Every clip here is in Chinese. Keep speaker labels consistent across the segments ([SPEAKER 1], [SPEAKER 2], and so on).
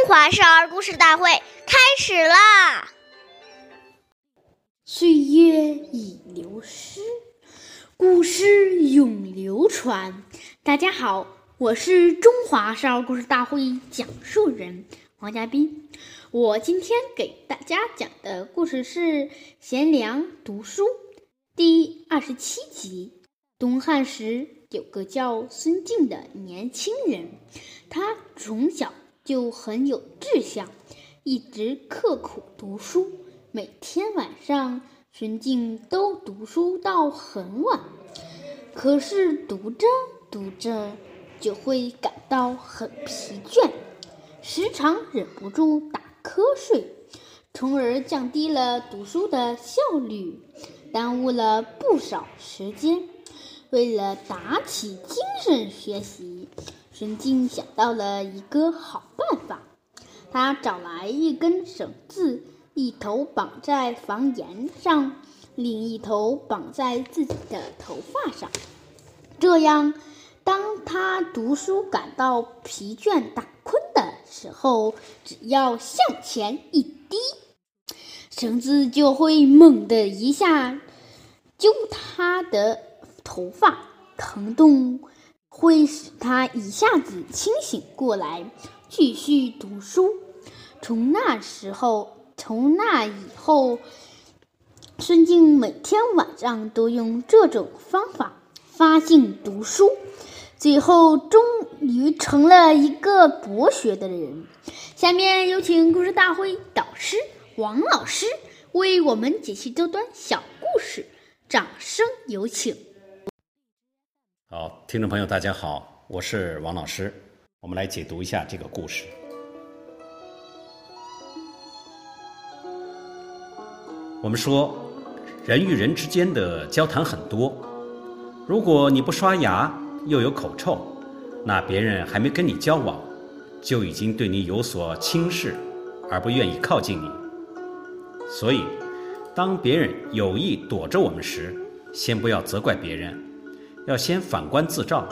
[SPEAKER 1] 中华少儿故事大会开始啦！
[SPEAKER 2] 岁月已流失，故事永流传。大家好，我是中华少儿故事大会讲述人王嘉宾。我今天给大家讲的故事是《贤良读书》第二十七集。东汉时有个叫孙敬的年轻人，他从小。就很有志向，一直刻苦读书。每天晚上，孙静都读书到很晚。可是读着读着，就会感到很疲倦，时常忍不住打瞌睡，从而降低了读书的效率，耽误了不少时间。为了打起精神学习。神经想到了一个好办法，他找来一根绳子，一头绑在房檐上，另一头绑在自己的头发上。这样，当他读书感到疲倦打困的时候，只要向前一低，绳子就会猛地一下揪他的头发，疼痛。会使他一下子清醒过来，继续读书。从那时候，从那以后，孙敬每天晚上都用这种方法发劲读书，最后终于成了一个博学的人。下面有请故事大会导师王老师为我们解析这段小故事，掌声有请。
[SPEAKER 3] 好，听众朋友，大家好，我是王老师，我们来解读一下这个故事。我们说，人与人之间的交谈很多，如果你不刷牙，又有口臭，那别人还没跟你交往，就已经对你有所轻视，而不愿意靠近你。所以，当别人有意躲着我们时，先不要责怪别人。要先反观自照，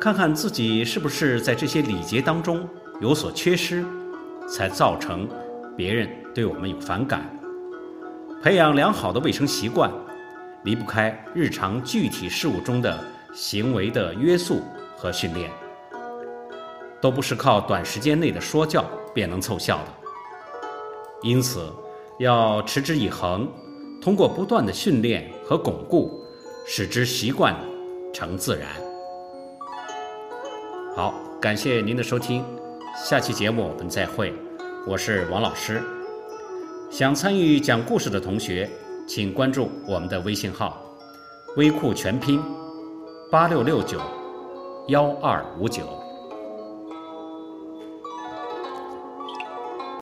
[SPEAKER 3] 看看自己是不是在这些礼节当中有所缺失，才造成别人对我们有反感。培养良好的卫生习惯，离不开日常具体事务中的行为的约束和训练，都不是靠短时间内的说教便能凑效的。因此，要持之以恒，通过不断的训练和巩固，使之习惯。成自然。好，感谢您的收听，下期节目我们再会。我是王老师。想参与讲故事的同学，请关注我们的微信号“微库全拼八六六九幺二五九”。